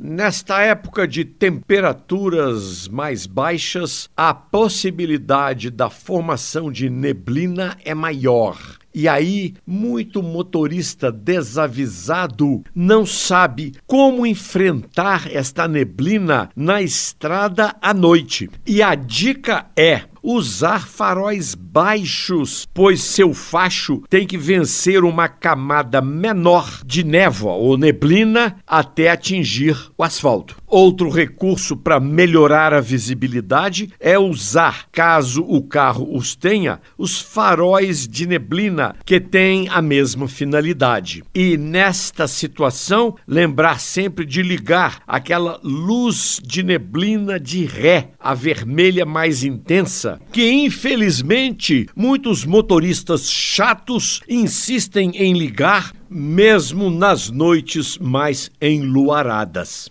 Nesta época de temperaturas mais baixas, a possibilidade da formação de neblina é maior. E aí, muito motorista desavisado não sabe como enfrentar esta neblina na estrada à noite. E a dica é: usar faróis baixos, pois seu facho tem que vencer uma camada menor de névoa ou neblina até atingir o asfalto. Outro recurso para melhorar a visibilidade é usar, caso o carro os tenha, os faróis de neblina que têm a mesma finalidade. E nesta situação, lembrar sempre de ligar aquela luz de neblina de ré, a vermelha mais intensa, que infelizmente muitos motoristas chatos insistem em ligar mesmo nas noites mais enluaradas.